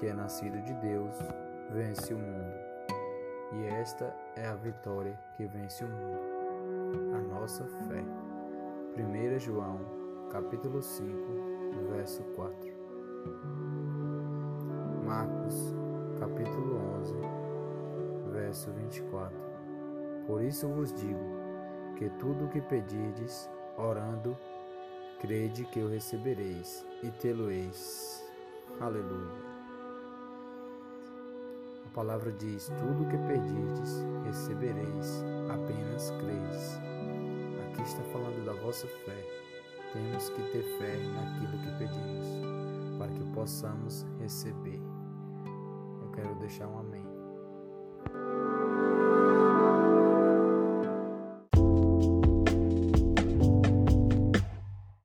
que é nascido de Deus vence o mundo. E esta é a vitória que vence o mundo, a nossa fé. 1 João, capítulo 5, verso 4. Marcos, capítulo 11, verso 24. Por isso vos digo que tudo o que pedirdes, orando, crede que o recebereis e tê-lo-eis. Aleluia. A palavra diz: Tudo o que pedirdes, recebereis, apenas creis. Aqui está falando da vossa fé. Temos que ter fé naquilo que pedimos, para que possamos receber. Eu quero deixar um amém.